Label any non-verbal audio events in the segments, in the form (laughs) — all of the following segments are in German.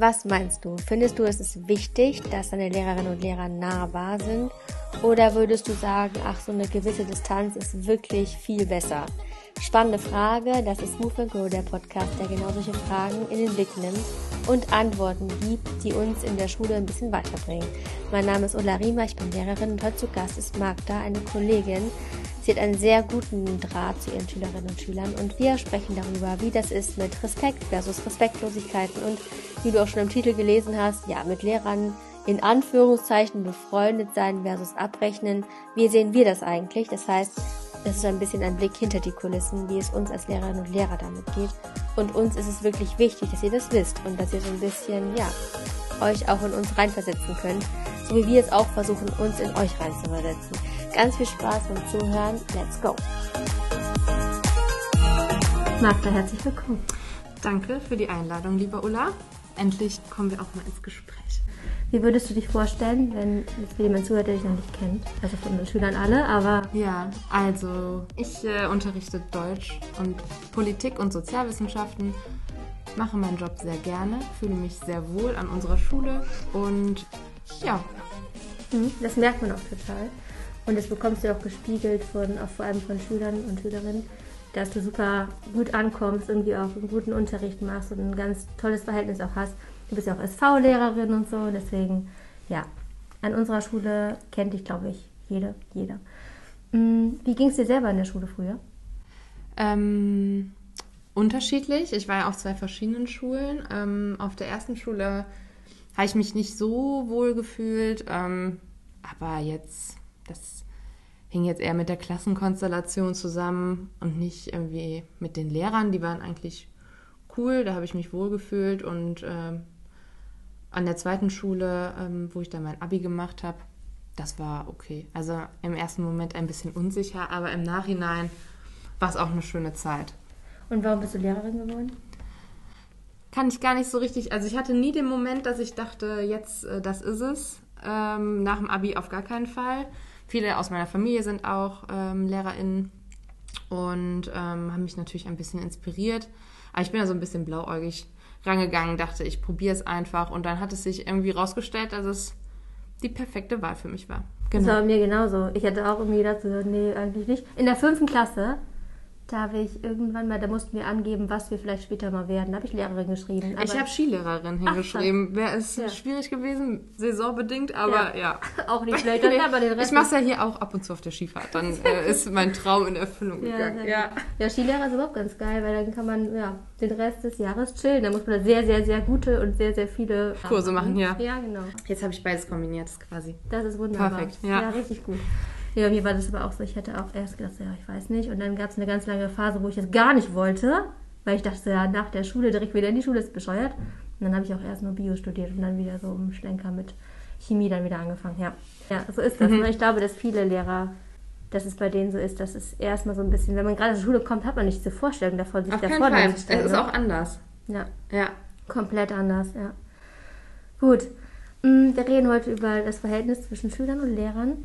Was meinst du? Findest du, es ist wichtig, dass deine Lehrerinnen und Lehrer nahbar sind? Oder würdest du sagen, ach, so eine gewisse Distanz ist wirklich viel besser? Spannende Frage. Das ist Move Go, der Podcast, der genau solche Fragen in den Blick nimmt und Antworten gibt, die uns in der Schule ein bisschen weiterbringen. Mein Name ist Ulla Riemer, ich bin Lehrerin und heute zu Gast ist Magda, eine Kollegin, Sie hat einen sehr guten Draht zu ihren Schülerinnen und Schülern und wir sprechen darüber, wie das ist mit Respekt versus Respektlosigkeiten und wie du auch schon im Titel gelesen hast, ja, mit Lehrern in Anführungszeichen befreundet sein versus abrechnen. Wie sehen wir das eigentlich? Das heißt, es ist ein bisschen ein Blick hinter die Kulissen, wie es uns als Lehrerinnen und Lehrer damit geht. Und uns ist es wirklich wichtig, dass ihr das wisst und dass ihr so ein bisschen, ja, euch auch in uns reinversetzen könnt, so wie wir es auch versuchen, uns in euch reinzuversetzen. Ganz viel Spaß beim Zuhören. Let's go! Magda, herzlich willkommen. Danke für die Einladung, lieber Ulla. Endlich kommen wir auch mal ins Gespräch. Wie würdest du dich vorstellen, wenn jetzt jemand zuhört, der dich noch nicht kennt? Also von den Schülern alle, aber. Ja, also ich äh, unterrichte Deutsch und Politik und Sozialwissenschaften, mache meinen Job sehr gerne, fühle mich sehr wohl an unserer Schule und ja. Mhm, das merkt man auch total. Und das bekommst du auch gespiegelt von, auch vor allem von Schülern und Schülerinnen, dass du super gut ankommst, irgendwie auch einen guten Unterricht machst und ein ganz tolles Verhältnis auch hast. Du bist ja auch SV-Lehrerin und so, deswegen, ja, an unserer Schule kennt dich, glaube ich, jede, jeder. Mhm, wie ging es dir selber in der Schule früher? Ähm, unterschiedlich. Ich war ja auf zwei verschiedenen Schulen. Ähm, auf der ersten Schule habe ich mich nicht so wohl gefühlt, ähm, aber jetzt das hing jetzt eher mit der Klassenkonstellation zusammen und nicht irgendwie mit den Lehrern. Die waren eigentlich cool, da habe ich mich wohlgefühlt. Und ähm, an der zweiten Schule, ähm, wo ich dann mein Abi gemacht habe, das war okay. Also im ersten Moment ein bisschen unsicher, aber im Nachhinein war es auch eine schöne Zeit. Und warum bist du Lehrerin geworden? Kann ich gar nicht so richtig. Also ich hatte nie den Moment, dass ich dachte, jetzt, äh, das ist es. Ähm, nach dem Abi auf gar keinen Fall. Viele aus meiner Familie sind auch ähm, LehrerInnen und ähm, haben mich natürlich ein bisschen inspiriert. Aber ich bin da so ein bisschen blauäugig rangegangen, dachte, ich probiere es einfach. Und dann hat es sich irgendwie rausgestellt, dass es die perfekte Wahl für mich war. Genau. Das war bei mir genauso. Ich hatte auch irgendwie gedacht, nee, eigentlich nicht. In der fünften Klasse da habe ich irgendwann mal, da mussten wir angeben, was wir vielleicht später mal werden. Da habe ich Lehrerin geschrieben. ich habe Skilehrerin hingeschrieben. Wäre es ja. schwierig gewesen, saisonbedingt, aber ja. ja. (laughs) auch nicht schlecht. Dann aber den Rest ich mache es ja hier auch ab und zu auf der Skifahrt. Dann äh, (laughs) ist mein Traum in Erfüllung gegangen. Ja, ja. Skilehrer ist überhaupt ganz geil, weil dann kann man ja, den Rest des Jahres chillen. Da muss man sehr, sehr, sehr gute und sehr, sehr viele Kurse machen, ja. Ja, genau. Jetzt habe ich beides kombiniert quasi. Das ist wunderbar. Perfekt, ja. Ja, richtig gut. Ja, bei mir war das aber auch so. Ich hatte auch erst gedacht, ja, ich weiß nicht. Und dann gab es eine ganz lange Phase, wo ich das gar nicht wollte, weil ich dachte, ja, nach der Schule direkt wieder in die Schule ist bescheuert. Und dann habe ich auch erst nur Bio studiert und dann wieder so im Schlenker mit Chemie dann wieder angefangen. Ja, ja so ist das. Mhm. Ich glaube, dass viele Lehrer, dass es bei denen so ist, dass es erstmal so ein bisschen, wenn man gerade zur Schule kommt, hat man nicht diese Vorstellung davon, sich Auf davor keinen Fall. Es ist ne? auch anders. Ja. Ja. Komplett anders, ja. Gut. Mm, wir reden heute über das Verhältnis zwischen Schülern und Lehrern.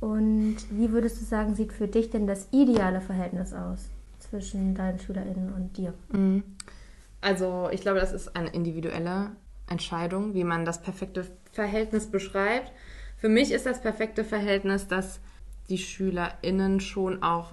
Und wie würdest du sagen, sieht für dich denn das ideale Verhältnis aus zwischen deinen SchülerInnen und dir? Mhm. Also ich glaube, das ist eine individuelle Entscheidung, wie man das perfekte Verhältnis beschreibt. Für mich ist das perfekte Verhältnis, dass die SchülerInnen schon auch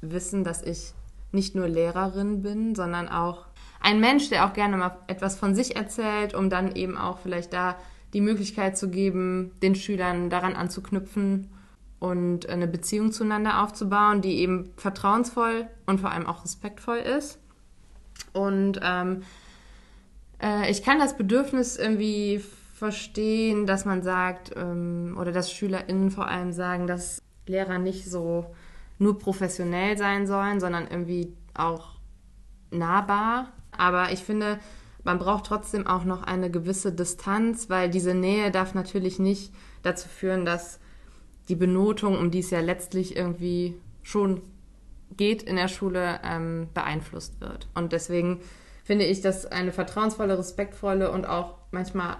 wissen, dass ich nicht nur Lehrerin bin, sondern auch ein Mensch, der auch gerne mal etwas von sich erzählt, um dann eben auch vielleicht da die Möglichkeit zu geben, den Schülern daran anzuknüpfen und eine Beziehung zueinander aufzubauen, die eben vertrauensvoll und vor allem auch respektvoll ist. Und ähm, äh, ich kann das Bedürfnis irgendwie verstehen, dass man sagt, ähm, oder dass SchülerInnen vor allem sagen, dass Lehrer nicht so nur professionell sein sollen, sondern irgendwie auch nahbar. Aber ich finde, man braucht trotzdem auch noch eine gewisse Distanz, weil diese Nähe darf natürlich nicht dazu führen, dass die Benotung, um die es ja letztlich irgendwie schon geht in der Schule, ähm, beeinflusst wird. Und deswegen finde ich, dass eine vertrauensvolle, respektvolle und auch manchmal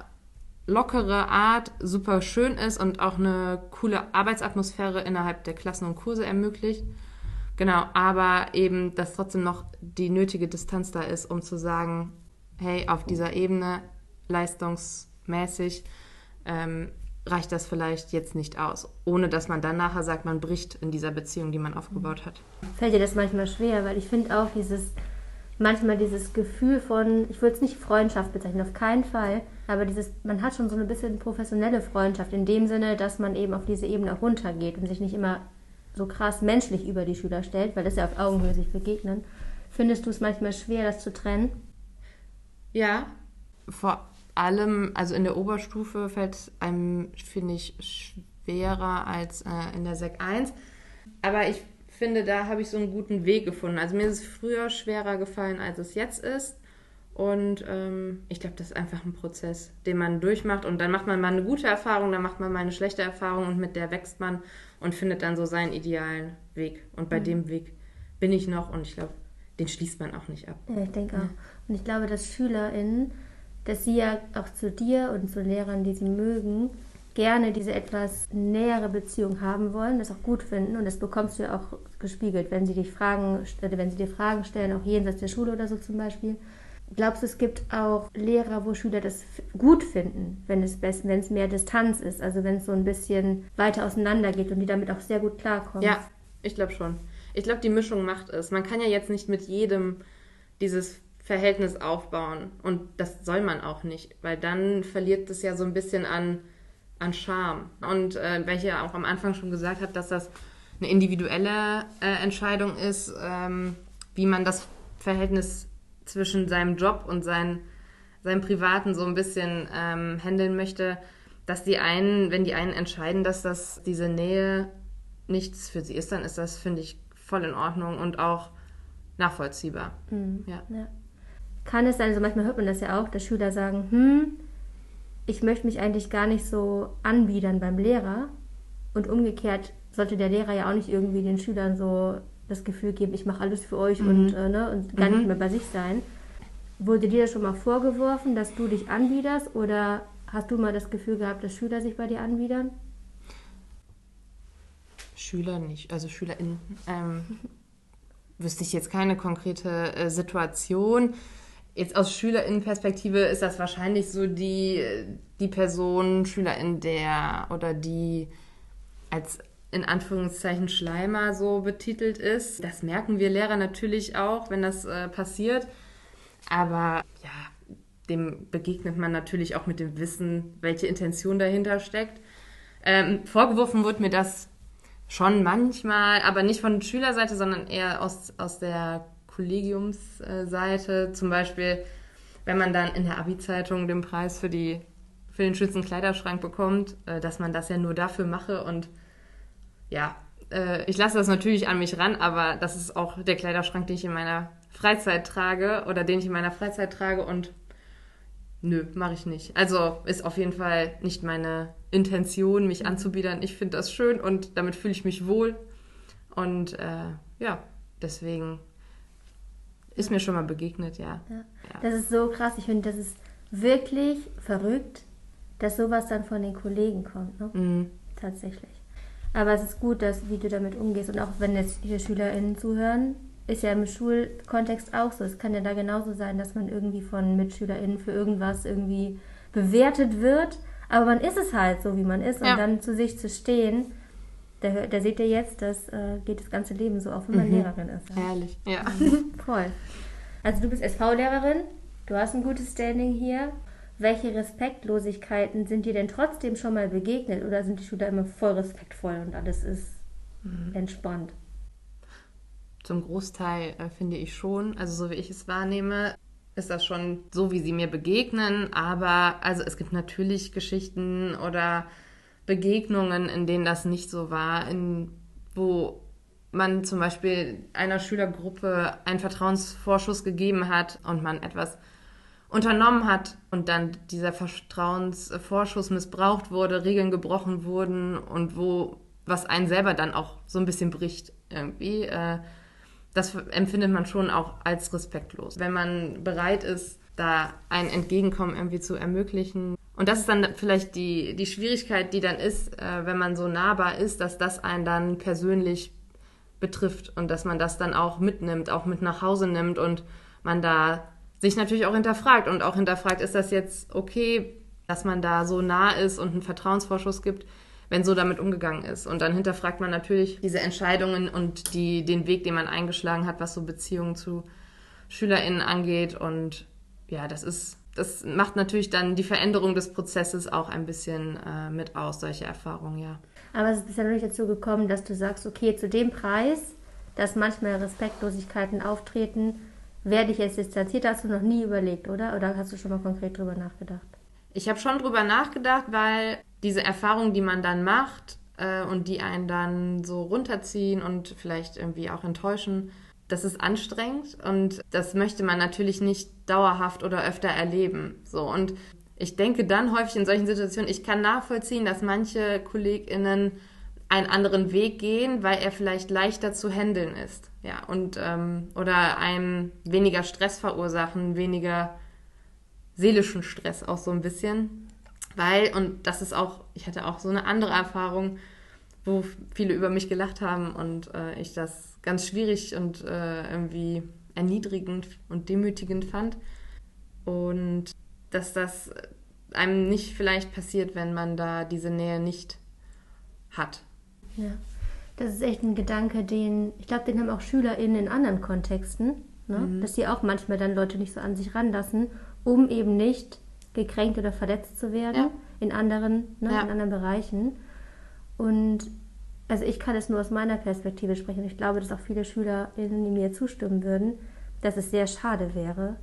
lockere Art super schön ist und auch eine coole Arbeitsatmosphäre innerhalb der Klassen und Kurse ermöglicht. Genau, aber eben, dass trotzdem noch die nötige Distanz da ist, um zu sagen, hey, auf dieser Ebene leistungsmäßig ähm, reicht das vielleicht jetzt nicht aus, ohne dass man dann nachher sagt, man bricht in dieser Beziehung, die man aufgebaut hat. Fällt dir das manchmal schwer, weil ich finde auch dieses, manchmal dieses Gefühl von, ich würde es nicht Freundschaft bezeichnen, auf keinen Fall, aber dieses, man hat schon so ein bisschen professionelle Freundschaft in dem Sinne, dass man eben auf diese Ebene auch runtergeht und sich nicht immer so krass menschlich über die Schüler stellt, weil das ja auf Augenhöhe sich begegnen. Findest du es manchmal schwer, das zu trennen? Ja, vor allem, also in der Oberstufe fällt es einem, finde ich, schwerer als äh, in der Sek 1. Aber ich finde, da habe ich so einen guten Weg gefunden. Also mir ist es früher schwerer gefallen, als es jetzt ist. Und ähm, ich glaube, das ist einfach ein Prozess, den man durchmacht. Und dann macht man mal eine gute Erfahrung, dann macht man mal eine schlechte Erfahrung und mit der wächst man und findet dann so seinen idealen Weg. Und bei mhm. dem Weg bin ich noch und ich glaube, den schließt man auch nicht ab. Ja, ich denke ja. auch. Und ich glaube, dass SchülerInnen dass sie ja auch zu dir und zu Lehrern, die sie mögen, gerne diese etwas nähere Beziehung haben wollen, das auch gut finden und das bekommst du ja auch gespiegelt, wenn sie dich Fragen, wenn sie dir Fragen stellen, auch jenseits der Schule oder so zum Beispiel. Glaubst du, es gibt auch Lehrer, wo Schüler das gut finden, wenn es best, wenn es mehr Distanz ist, also wenn es so ein bisschen weiter auseinander geht und die damit auch sehr gut klarkommen? Ja, ich glaube schon. Ich glaube, die Mischung macht es. Man kann ja jetzt nicht mit jedem dieses Verhältnis aufbauen. Und das soll man auch nicht, weil dann verliert es ja so ein bisschen an, an Charme. Und äh, weil ich ja auch am Anfang schon gesagt habe, dass das eine individuelle äh, Entscheidung ist, ähm, wie man das Verhältnis zwischen seinem Job und sein, seinem Privaten so ein bisschen ähm, handeln möchte, dass die einen, wenn die einen entscheiden, dass das diese Nähe nichts für sie ist, dann ist das, finde ich, voll in Ordnung und auch nachvollziehbar. Mhm. Ja. ja kann es sein, also manchmal hört man das ja auch, dass Schüler sagen, hm, ich möchte mich eigentlich gar nicht so anbiedern beim Lehrer. Und umgekehrt sollte der Lehrer ja auch nicht irgendwie den Schülern so das Gefühl geben, ich mache alles für euch mhm. und, äh, ne, und gar mhm. nicht mehr bei sich sein. Wurde dir das schon mal vorgeworfen, dass du dich anbiederst oder hast du mal das Gefühl gehabt, dass Schüler sich bei dir anbiedern? Schüler nicht, also SchülerInnen. Ähm, wüsste ich jetzt keine konkrete äh, Situation jetzt aus Schülerinnenperspektive ist das wahrscheinlich so die, die Person, Schülerin, der oder die als in Anführungszeichen Schleimer so betitelt ist. Das merken wir Lehrer natürlich auch, wenn das äh, passiert. Aber ja, dem begegnet man natürlich auch mit dem Wissen, welche Intention dahinter steckt. Ähm, vorgeworfen wird mir das schon manchmal, aber nicht von Schülerseite, sondern eher aus, aus der Kollegiumsseite. Zum Beispiel, wenn man dann in der Abi-Zeitung den Preis für, die, für den schönsten Kleiderschrank bekommt, äh, dass man das ja nur dafür mache. Und ja, äh, ich lasse das natürlich an mich ran, aber das ist auch der Kleiderschrank, den ich in meiner Freizeit trage oder den ich in meiner Freizeit trage und nö, mache ich nicht. Also ist auf jeden Fall nicht meine Intention, mich anzubiedern. Ich finde das schön und damit fühle ich mich wohl. Und äh, ja, deswegen ist mir schon mal begegnet, ja. ja. ja. Das ist so krass. Ich finde, das ist wirklich verrückt, dass sowas dann von den Kollegen kommt. Ne? Mhm. Tatsächlich. Aber es ist gut, dass, wie du damit umgehst. Und auch wenn jetzt hier SchülerInnen zuhören, ist ja im Schulkontext auch so. Es kann ja da genauso sein, dass man irgendwie von MitschülerInnen für irgendwas irgendwie bewertet wird. Aber man ist es halt so, wie man ist. Ja. Und dann zu sich zu stehen da, da seht ihr jetzt, das äh, geht das ganze Leben so, auch wenn man mhm. Lehrerin ist. Ja. Herrlich, ja. Voll. Also du bist SV-Lehrerin, du hast ein gutes Standing hier. Welche Respektlosigkeiten sind dir denn trotzdem schon mal begegnet oder sind die Schüler immer voll respektvoll und alles ist mhm. entspannt? Zum Großteil äh, finde ich schon, also so wie ich es wahrnehme, ist das schon so, wie sie mir begegnen. Aber also es gibt natürlich Geschichten oder Begegnungen, in denen das nicht so war, in, wo man zum Beispiel einer Schülergruppe einen Vertrauensvorschuss gegeben hat und man etwas unternommen hat und dann dieser Vertrauensvorschuss missbraucht wurde, Regeln gebrochen wurden und wo was einen selber dann auch so ein bisschen bricht irgendwie. Äh, das empfindet man schon auch als respektlos. Wenn man bereit ist, da ein Entgegenkommen irgendwie zu ermöglichen, und das ist dann vielleicht die, die Schwierigkeit, die dann ist, äh, wenn man so nahbar ist, dass das einen dann persönlich betrifft und dass man das dann auch mitnimmt, auch mit nach Hause nimmt und man da sich natürlich auch hinterfragt und auch hinterfragt, ist das jetzt okay, dass man da so nah ist und einen Vertrauensvorschuss gibt, wenn so damit umgegangen ist. Und dann hinterfragt man natürlich diese Entscheidungen und die, den Weg, den man eingeschlagen hat, was so Beziehungen zu SchülerInnen angeht. Und ja, das ist, das macht natürlich dann die Veränderung des Prozesses auch ein bisschen äh, mit aus, solche Erfahrungen, ja. Aber es ist ja noch nicht dazu gekommen, dass du sagst, okay, zu dem Preis, dass manchmal Respektlosigkeiten auftreten, werde ich jetzt distanziert? Hast du noch nie überlegt, oder? Oder hast du schon mal konkret drüber nachgedacht? Ich habe schon drüber nachgedacht, weil diese Erfahrungen, die man dann macht äh, und die einen dann so runterziehen und vielleicht irgendwie auch enttäuschen, das ist anstrengend und das möchte man natürlich nicht dauerhaft oder öfter erleben. So und ich denke dann häufig in solchen Situationen, ich kann nachvollziehen, dass manche KollegInnen einen anderen Weg gehen, weil er vielleicht leichter zu handeln ist. Ja, und ähm, oder einem weniger Stress verursachen, weniger seelischen Stress auch so ein bisschen. Weil, und das ist auch, ich hatte auch so eine andere Erfahrung, wo viele über mich gelacht haben und äh, ich das ganz schwierig und äh, irgendwie erniedrigend und demütigend fand. Und dass das einem nicht vielleicht passiert, wenn man da diese Nähe nicht hat. Ja, das ist echt ein Gedanke, den, ich glaube, den haben auch SchülerInnen in anderen Kontexten, ne? Mhm. dass sie auch manchmal dann Leute nicht so an sich ranlassen, um eben nicht gekränkt oder verletzt zu werden ja. in anderen, ne, ja. in anderen Bereichen. Und also ich kann es nur aus meiner Perspektive sprechen. Ich glaube, dass auch viele SchülerInnen, die mir zustimmen würden, dass es sehr schade wäre,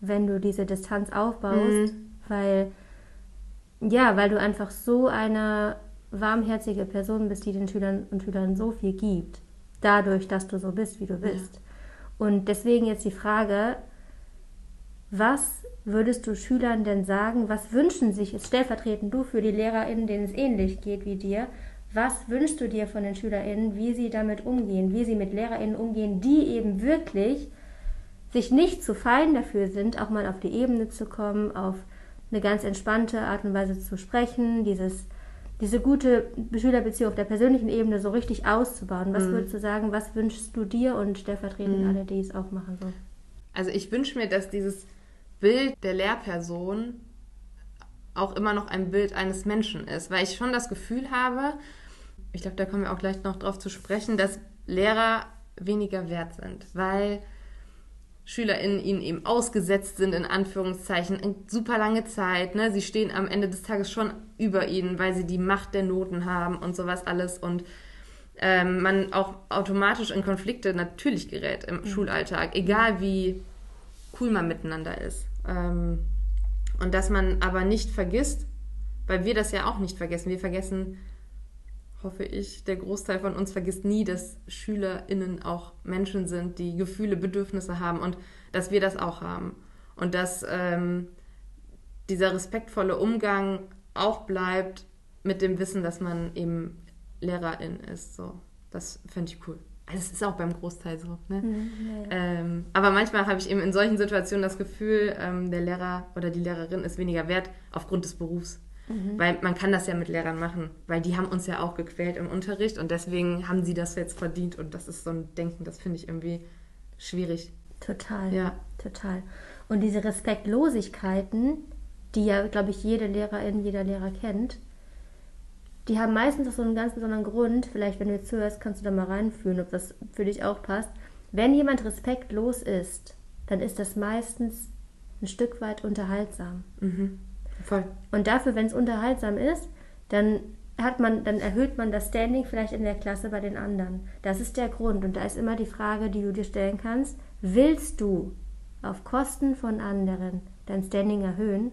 wenn du diese Distanz aufbaust, mhm. weil ja, weil du einfach so eine warmherzige Person bist, die den Schülern und Schülern so viel gibt, dadurch, dass du so bist, wie du bist. Ja. Und deswegen jetzt die Frage, was würdest du Schülern denn sagen, was wünschen sich, stellvertretend du für die LehrerInnen, denen es ähnlich geht wie dir, was wünschst du dir von den SchülerInnen, wie sie damit umgehen, wie sie mit LehrerInnen umgehen, die eben wirklich sich nicht zu fein dafür sind, auch mal auf die Ebene zu kommen, auf eine ganz entspannte Art und Weise zu sprechen, dieses, diese gute Schülerbeziehung auf der persönlichen Ebene so richtig auszubauen. Was mhm. würdest du sagen, was wünschst du dir und stellvertretend mhm. alle, die es auch machen so? Also ich wünsche mir, dass dieses Bild der Lehrperson auch immer noch ein Bild eines Menschen ist, weil ich schon das Gefühl habe, ich glaube, da kommen wir auch gleich noch drauf zu sprechen, dass Lehrer weniger wert sind, weil SchülerInnen ihnen eben ausgesetzt sind, in Anführungszeichen, in super lange Zeit. Ne? Sie stehen am Ende des Tages schon über ihnen, weil sie die Macht der Noten haben und sowas alles. Und ähm, man auch automatisch in Konflikte natürlich gerät im mhm. Schulalltag, egal wie cool man miteinander ist. Ähm, und dass man aber nicht vergisst, weil wir das ja auch nicht vergessen. Wir vergessen, hoffe ich, der Großteil von uns vergisst nie, dass SchülerInnen auch Menschen sind, die Gefühle, Bedürfnisse haben und dass wir das auch haben. Und dass ähm, dieser respektvolle Umgang auch bleibt mit dem Wissen, dass man eben Lehrerin ist. So, das fände ich cool. Also es ist auch beim Großteil so. Ne? Mhm, ja, ja. Ähm, aber manchmal habe ich eben in solchen Situationen das Gefühl, ähm, der Lehrer oder die Lehrerin ist weniger wert aufgrund des Berufs. Mhm. Weil man kann das ja mit Lehrern machen, weil die haben uns ja auch gequält im Unterricht und deswegen haben sie das jetzt verdient und das ist so ein Denken, das finde ich irgendwie schwierig. Total. Ja. Total. Und diese Respektlosigkeiten, die ja, glaube ich, jede Lehrerin, jeder Lehrer kennt, die haben meistens auch so einen ganz besonderen Grund. Vielleicht, wenn du jetzt zuhörst, kannst du da mal reinfühlen, ob das für dich auch passt. Wenn jemand respektlos ist, dann ist das meistens ein Stück weit unterhaltsam. Mhm. Voll. Und dafür, wenn es unterhaltsam ist, dann hat man, dann erhöht man das Standing vielleicht in der Klasse bei den anderen. Das ist der Grund. Und da ist immer die Frage, die du dir stellen kannst: Willst du auf Kosten von anderen dein Standing erhöhen?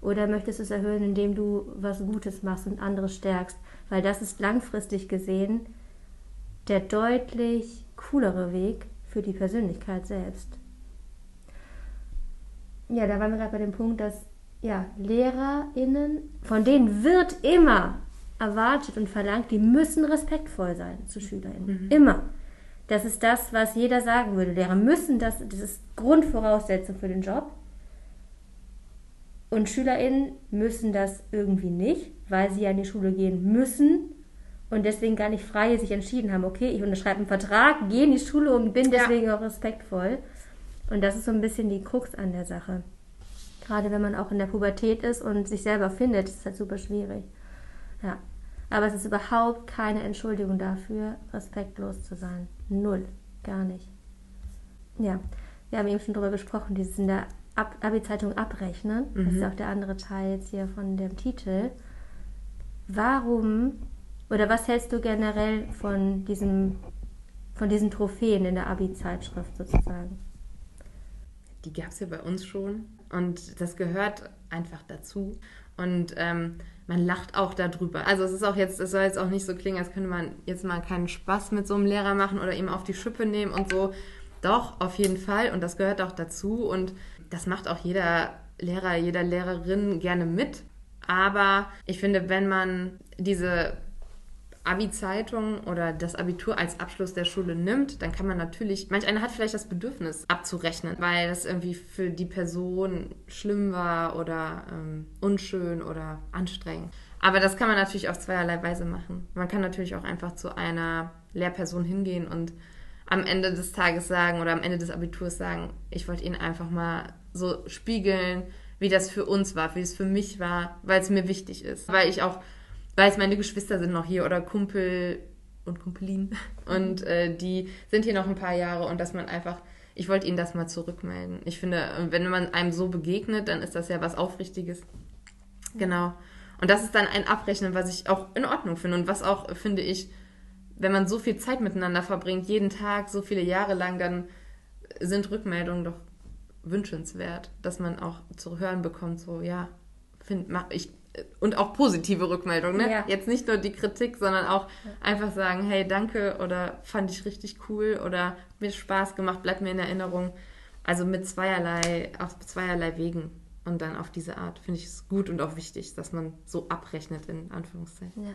Oder möchtest du es erhöhen, indem du was Gutes machst und andere stärkst? Weil das ist langfristig gesehen der deutlich coolere Weg für die Persönlichkeit selbst. Ja, da waren wir gerade bei dem Punkt, dass ja, LehrerInnen, von denen wird immer erwartet und verlangt, die müssen respektvoll sein zu SchülerInnen. Mhm. Immer. Das ist das, was jeder sagen würde. Lehrer müssen das, das ist Grundvoraussetzung für den Job. Und SchülerInnen müssen das irgendwie nicht, weil sie ja in die Schule gehen müssen und deswegen gar nicht frei sich entschieden haben, okay, ich unterschreibe einen Vertrag, gehe in die Schule und bin deswegen ja. auch respektvoll. Und das ist so ein bisschen die Krux an der Sache. Gerade wenn man auch in der Pubertät ist und sich selber findet, ist das halt super schwierig. Ja. Aber es ist überhaupt keine Entschuldigung dafür, respektlos zu sein. Null. Gar nicht. Ja. Wir haben eben schon darüber gesprochen, dieses in der Ab Abi-Zeitung abrechnen. Mhm. Das ist mhm. auch der andere Teil jetzt hier von dem Titel. Warum oder was hältst du generell von diesem von diesen Trophäen in der Abi-Zeitschrift sozusagen? Die gab es ja bei uns schon und das gehört einfach dazu. Und ähm, man lacht auch darüber. Also es ist auch jetzt, es soll jetzt auch nicht so klingen, als könnte man jetzt mal keinen Spaß mit so einem Lehrer machen oder ihm auf die Schippe nehmen und so. Doch, auf jeden Fall. Und das gehört auch dazu. Und das macht auch jeder Lehrer, jeder Lehrerin gerne mit. Aber ich finde, wenn man diese Abi-Zeitung oder das Abitur als Abschluss der Schule nimmt, dann kann man natürlich, manch einer hat vielleicht das Bedürfnis abzurechnen, weil das irgendwie für die Person schlimm war oder ähm, unschön oder anstrengend. Aber das kann man natürlich auf zweierlei Weise machen. Man kann natürlich auch einfach zu einer Lehrperson hingehen und am Ende des Tages sagen oder am Ende des Abiturs sagen, ich wollte Ihnen einfach mal so spiegeln, wie das für uns war, wie es für mich war, weil es mir wichtig ist. Weil ich auch weiß, meine Geschwister sind noch hier oder Kumpel und Kumpelin und äh, die sind hier noch ein paar Jahre und dass man einfach, ich wollte ihnen das mal zurückmelden. Ich finde, wenn man einem so begegnet, dann ist das ja was Aufrichtiges. Genau. Und das ist dann ein Abrechnen, was ich auch in Ordnung finde und was auch, finde ich, wenn man so viel Zeit miteinander verbringt, jeden Tag, so viele Jahre lang, dann sind Rückmeldungen doch wünschenswert, dass man auch zu hören bekommt, so, ja, find, mach, ich und auch positive Rückmeldungen. Ne? Ja. Jetzt nicht nur die Kritik, sondern auch einfach sagen, hey, danke oder fand ich richtig cool oder mir Spaß gemacht, bleibt mir in Erinnerung. Also mit zweierlei, auf zweierlei Wegen und dann auf diese Art finde ich es gut und auch wichtig, dass man so abrechnet, in Anführungszeichen. Ja.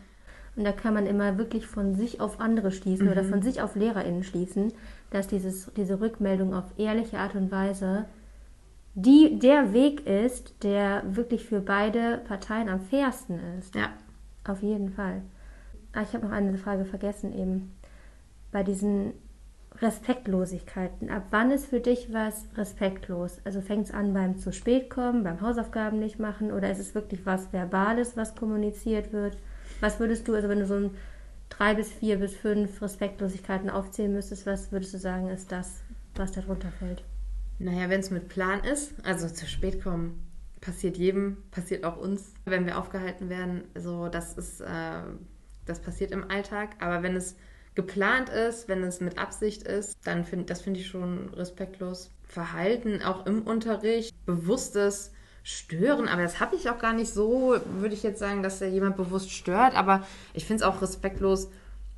Und da kann man immer wirklich von sich auf andere schließen mhm. oder von sich auf LehrerInnen schließen, dass dieses, diese Rückmeldung auf ehrliche Art und Weise die der Weg ist, der wirklich für beide Parteien am fairsten ist. Ja. Auf jeden Fall. Ah, ich habe noch eine Frage vergessen eben. Bei diesen Respektlosigkeiten. Ab wann ist für dich was respektlos? Also fängt es an beim zu spät kommen, beim Hausaufgaben nicht machen oder ist es wirklich was Verbales, was kommuniziert wird? Was würdest du, also wenn du so ein drei bis vier bis fünf Respektlosigkeiten aufzählen müsstest, was würdest du sagen, ist das, was darunter fällt? Naja, wenn es mit Plan ist, also zu spät kommen, passiert jedem, passiert auch uns, wenn wir aufgehalten werden. So, das ist, äh, das passiert im Alltag. Aber wenn es geplant ist, wenn es mit Absicht ist, dann finde das finde ich schon respektlos. Verhalten auch im Unterricht, bewusstes Stören, aber das habe ich auch gar nicht so, würde ich jetzt sagen, dass da jemand bewusst stört, aber ich finde es auch respektlos,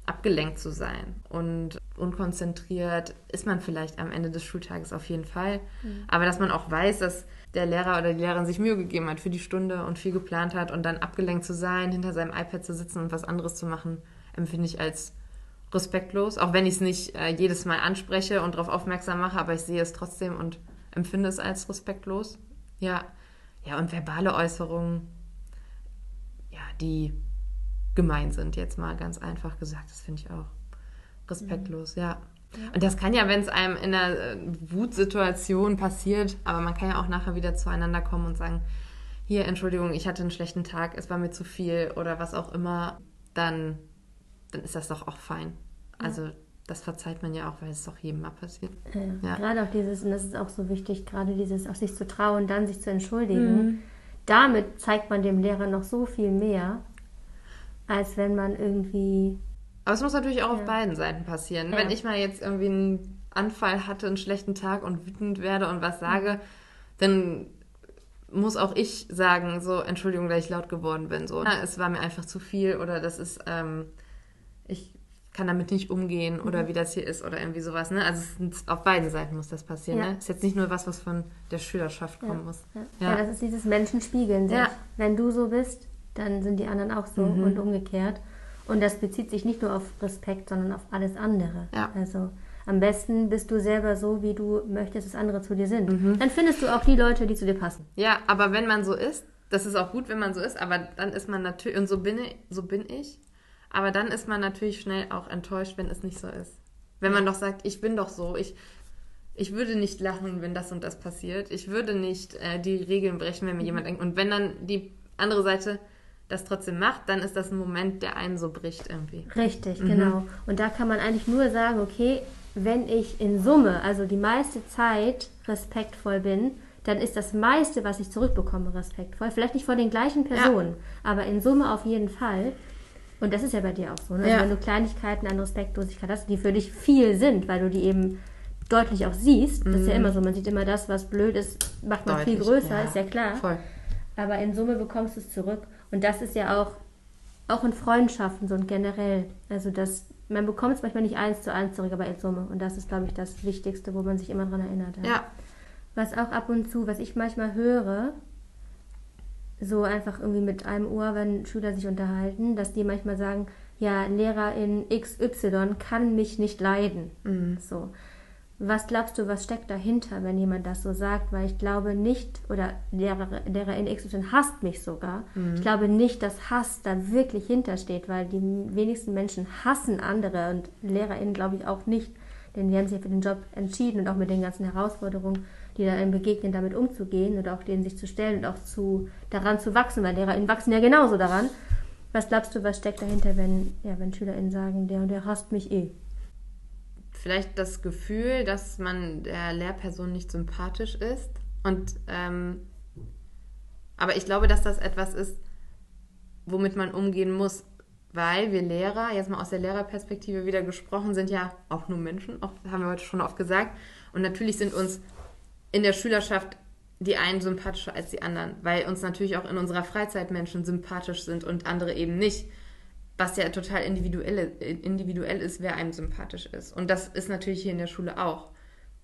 abgelenkt zu sein und unkonzentriert ist man vielleicht am Ende des Schultages auf jeden Fall. Mhm. Aber dass man auch weiß, dass der Lehrer oder die Lehrerin sich Mühe gegeben hat für die Stunde und viel geplant hat und dann abgelenkt zu sein, hinter seinem iPad zu sitzen und was anderes zu machen, empfinde ich als respektlos. Auch wenn ich es nicht äh, jedes Mal anspreche und darauf aufmerksam mache, aber ich sehe es trotzdem und empfinde es als respektlos. Ja, ja und verbale Äußerungen, ja, die gemein sind, jetzt mal ganz einfach gesagt. Das finde ich auch respektlos, mhm. ja. Und das kann ja, wenn es einem in einer äh, Wutsituation passiert, aber man kann ja auch nachher wieder zueinander kommen und sagen, hier, Entschuldigung, ich hatte einen schlechten Tag, es war mir zu viel oder was auch immer, dann, dann ist das doch auch fein. Ja. Also das verzeiht man ja auch, weil es doch jedem mal passiert. Ja. Ja. Gerade auch dieses, und das ist auch so wichtig, gerade dieses, auch sich zu trauen, dann sich zu entschuldigen. Mhm. Damit zeigt man dem Lehrer noch so viel mehr, als wenn man irgendwie. Aber es muss natürlich auch ja. auf beiden Seiten passieren. Ja. Wenn ich mal jetzt irgendwie einen Anfall hatte, einen schlechten Tag und wütend werde und was sage, mhm. dann muss auch ich sagen, so, Entschuldigung, dass ich laut geworden bin. So, na, es war mir einfach zu viel oder das ist, ähm, ich kann damit nicht umgehen oder mhm. wie das hier ist oder irgendwie sowas. Ne? Also ist, auf beiden Seiten muss das passieren. Ja. Ne? Ist jetzt nicht nur was, was von der Schülerschaft kommen muss. Ja. ja. das ist dieses Menschenspiegeln. Ja. Wenn du so bist, dann sind die anderen auch so mhm. und umgekehrt. Und das bezieht sich nicht nur auf Respekt, sondern auf alles andere. Ja. Also am besten bist du selber so, wie du möchtest, dass andere zu dir sind. Mhm. Dann findest du auch die Leute, die zu dir passen. Ja, aber wenn man so ist, das ist auch gut, wenn man so ist, aber dann ist man natürlich, und so bin ich, so bin ich, aber dann ist man natürlich schnell auch enttäuscht, wenn es nicht so ist. Wenn man doch sagt, ich bin doch so, ich, ich würde nicht lachen, wenn das und das passiert. Ich würde nicht äh, die Regeln brechen, wenn mir mhm. jemand denkt. Und wenn dann die andere Seite das trotzdem macht, dann ist das ein Moment, der einen so bricht irgendwie. Richtig, mhm. genau. Und da kann man eigentlich nur sagen, okay, wenn ich in Summe, also die meiste Zeit respektvoll bin, dann ist das meiste, was ich zurückbekomme, respektvoll. Vielleicht nicht vor den gleichen Personen, ja. aber in Summe auf jeden Fall. Und das ist ja bei dir auch so. Ne? Also ja. wenn du Kleinigkeiten an Respektlosigkeit hast, die für dich viel sind, weil du die eben deutlich auch siehst, das ist ja mhm. immer so, man sieht immer das, was blöd ist, macht man deutlich, viel größer, ja. ist ja klar. Voll. Aber in Summe bekommst du es zurück. Und das ist ja auch, auch in Freundschaften so und generell. Also das, man bekommt es manchmal nicht eins zu eins zurück, aber in Summe. Und das ist, glaube ich, das Wichtigste, wo man sich immer dran erinnert. Ja. ja. Was auch ab und zu, was ich manchmal höre, so einfach irgendwie mit einem Ohr, wenn Schüler sich unterhalten, dass die manchmal sagen, ja, Lehrerin XY kann mich nicht leiden. Mhm. So. Was glaubst du, was steckt dahinter, wenn jemand das so sagt? Weil ich glaube nicht, oder Lehrer, Lehrerin XY hasst mich sogar. Mhm. Ich glaube nicht, dass Hass da wirklich hintersteht, weil die wenigsten Menschen hassen andere und LehrerInnen glaube ich auch nicht, denn die haben sich ja für den Job entschieden und auch mit den ganzen Herausforderungen, die da einem begegnen, damit umzugehen und auch denen sich zu stellen und auch zu, daran zu wachsen, weil LehrerInnen wachsen ja genauso daran. Was glaubst du, was steckt dahinter, wenn, ja, wenn SchülerInnen sagen, der und der hasst mich eh? Vielleicht das Gefühl, dass man der Lehrperson nicht sympathisch ist. Und ähm, aber ich glaube, dass das etwas ist, womit man umgehen muss, weil wir Lehrer, jetzt mal aus der Lehrerperspektive wieder gesprochen, sind ja auch nur Menschen, auch, haben wir heute schon oft gesagt. Und natürlich sind uns in der Schülerschaft die einen sympathischer als die anderen, weil uns natürlich auch in unserer Freizeit Menschen sympathisch sind und andere eben nicht was ja total individuell, individuell ist, wer einem sympathisch ist. Und das ist natürlich hier in der Schule auch.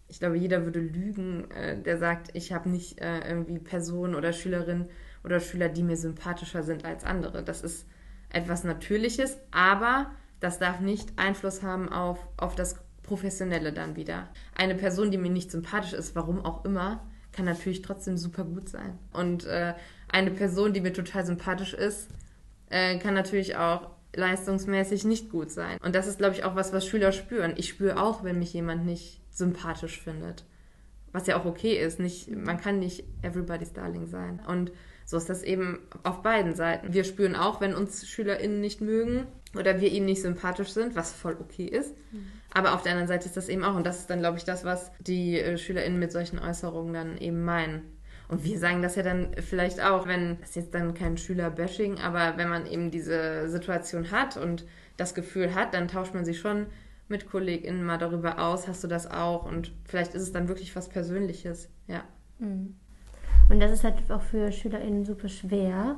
Ich glaube, jeder würde lügen, äh, der sagt, ich habe nicht äh, irgendwie Personen oder Schülerinnen oder Schüler, die mir sympathischer sind als andere. Das ist etwas Natürliches, aber das darf nicht Einfluss haben auf, auf das Professionelle dann wieder. Eine Person, die mir nicht sympathisch ist, warum auch immer, kann natürlich trotzdem super gut sein. Und äh, eine Person, die mir total sympathisch ist, äh, kann natürlich auch leistungsmäßig nicht gut sein. Und das ist, glaube ich, auch was, was Schüler spüren. Ich spüre auch, wenn mich jemand nicht sympathisch findet. Was ja auch okay ist. Nicht, man kann nicht everybody's darling sein. Und so ist das eben auf beiden Seiten. Wir spüren auch, wenn uns SchülerInnen nicht mögen oder wir ihnen nicht sympathisch sind, was voll okay ist. Mhm. Aber auf der anderen Seite ist das eben auch. Und das ist dann, glaube ich, das, was die äh, SchülerInnen mit solchen Äußerungen dann eben meinen. Und wir sagen das ja dann vielleicht auch, wenn, das ist jetzt dann kein Schüler-Bashing, aber wenn man eben diese Situation hat und das Gefühl hat, dann tauscht man sich schon mit KollegInnen mal darüber aus, hast du das auch? Und vielleicht ist es dann wirklich was Persönliches, ja. Mhm. Und das ist halt auch für SchülerInnen super schwer,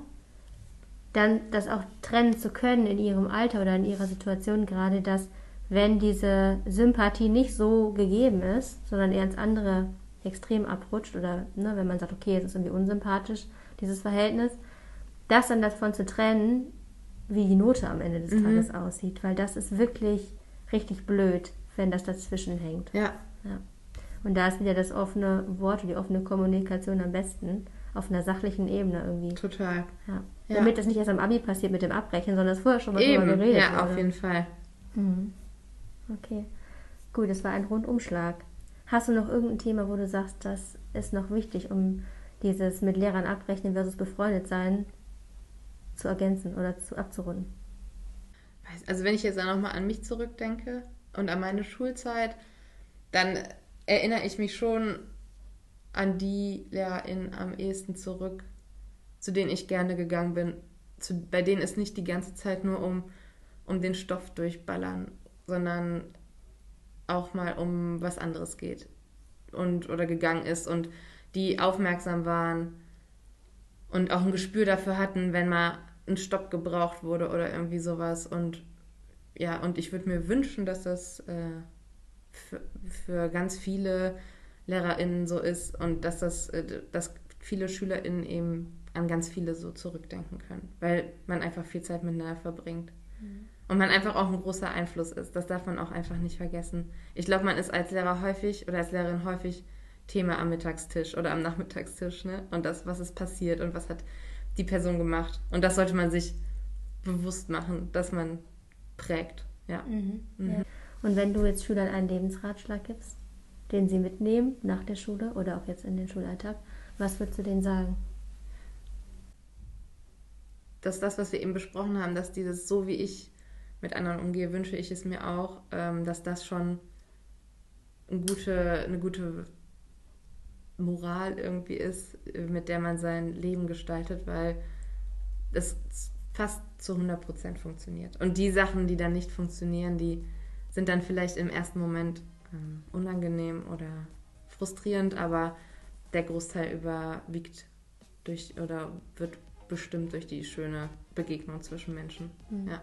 dann das auch trennen zu können in ihrem Alter oder in ihrer Situation gerade, dass wenn diese Sympathie nicht so gegeben ist, sondern eher ins andere extrem abrutscht oder ne, wenn man sagt, okay, es ist irgendwie unsympathisch, dieses Verhältnis, das dann davon zu trennen, wie die Note am Ende des mhm. Tages aussieht, weil das ist wirklich richtig blöd, wenn das dazwischen hängt. Ja. ja. Und da ist wieder das offene Wort und die offene Kommunikation am besten auf einer sachlichen Ebene irgendwie. Total. Ja. ja. Damit das nicht erst am Abi passiert mit dem Abbrechen, sondern es vorher schon mal Eben. drüber geredet Ja, wurde. auf jeden Fall. Mhm. Okay. Gut, das war ein Rundumschlag. Hast du noch irgendein Thema, wo du sagst, das ist noch wichtig, um dieses mit Lehrern abrechnen versus befreundet sein zu ergänzen oder zu abzurunden? Also wenn ich jetzt nochmal an mich zurückdenke und an meine Schulzeit, dann erinnere ich mich schon an die LehrerInnen am ehesten zurück, zu denen ich gerne gegangen bin, zu, bei denen es nicht die ganze Zeit nur um, um den Stoff durchballern, sondern auch mal um was anderes geht und oder gegangen ist und die aufmerksam waren und auch ein Gespür dafür hatten, wenn mal ein Stopp gebraucht wurde oder irgendwie sowas und ja, und ich würde mir wünschen, dass das äh, für, für, ganz viele LehrerInnen so ist und dass das, äh, dass viele SchülerInnen eben an ganz viele so zurückdenken können, weil man einfach viel Zeit miteinander verbringt. Mhm. Und man einfach auch ein großer Einfluss ist. Das darf man auch einfach nicht vergessen. Ich glaube, man ist als Lehrer häufig oder als Lehrerin häufig Thema am Mittagstisch oder am Nachmittagstisch. Ne? Und das, was ist passiert und was hat die Person gemacht. Und das sollte man sich bewusst machen, dass man prägt. Ja. Mhm. Mhm. ja. Und wenn du jetzt Schülern einen Lebensratschlag gibst, den sie mitnehmen nach der Schule oder auch jetzt in den Schulalltag, was würdest du denen sagen? Dass das, was wir eben besprochen haben, dass dieses so wie ich mit anderen umgehe, wünsche ich es mir auch, ähm, dass das schon eine gute, eine gute Moral irgendwie ist, mit der man sein Leben gestaltet, weil es fast zu 100% funktioniert. Und die Sachen, die dann nicht funktionieren, die sind dann vielleicht im ersten Moment ähm, unangenehm oder frustrierend, aber der Großteil überwiegt durch oder wird bestimmt durch die schöne Begegnung zwischen Menschen. Mhm. Ja.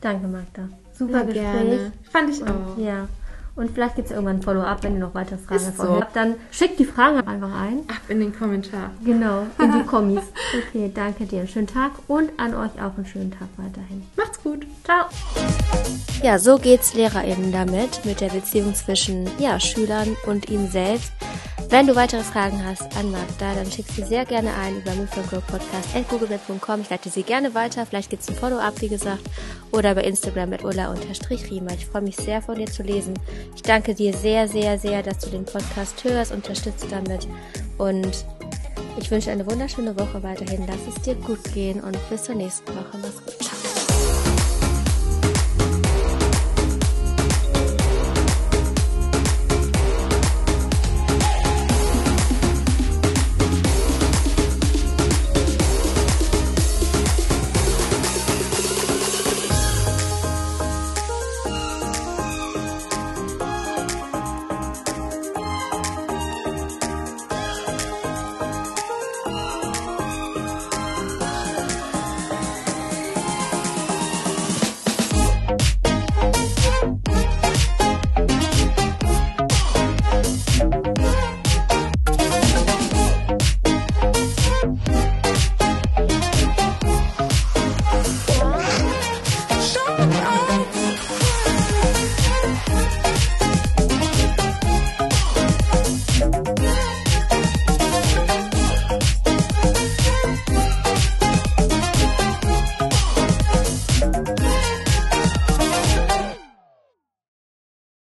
Danke, Magda. Super Gespräch. Gerne. Fand ich auch. Und, ja. Und vielleicht gibt es irgendwann ein Follow-up, wenn ihr noch weitere Fragen davon so. habt. Dann schickt die Fragen einfach ein. Ab in den Kommentar. Genau, in die (laughs) Kommis. Okay, danke dir. Einen schönen Tag und an euch auch einen schönen Tag weiterhin. Macht's gut. Ciao. Ja, so geht's LehrerInnen damit, mit der Beziehung zwischen ja, Schülern und ihnen selbst. Wenn du weitere Fragen hast an Magda, dann schick sie sehr gerne ein über moveandgrowpodcast.googlemail.com. Ich leite sie gerne weiter. Vielleicht gibt es ein Follow-up, wie gesagt. Oder bei Instagram mit Ulla-Riemer. Ich freue mich sehr, von dir zu lesen. Ich danke dir sehr, sehr, sehr, dass du den Podcast hörst, unterstützt damit. Und ich wünsche eine wunderschöne Woche weiterhin. Lass es dir gut gehen und bis zur nächsten Woche. Mach's gut. Ciao.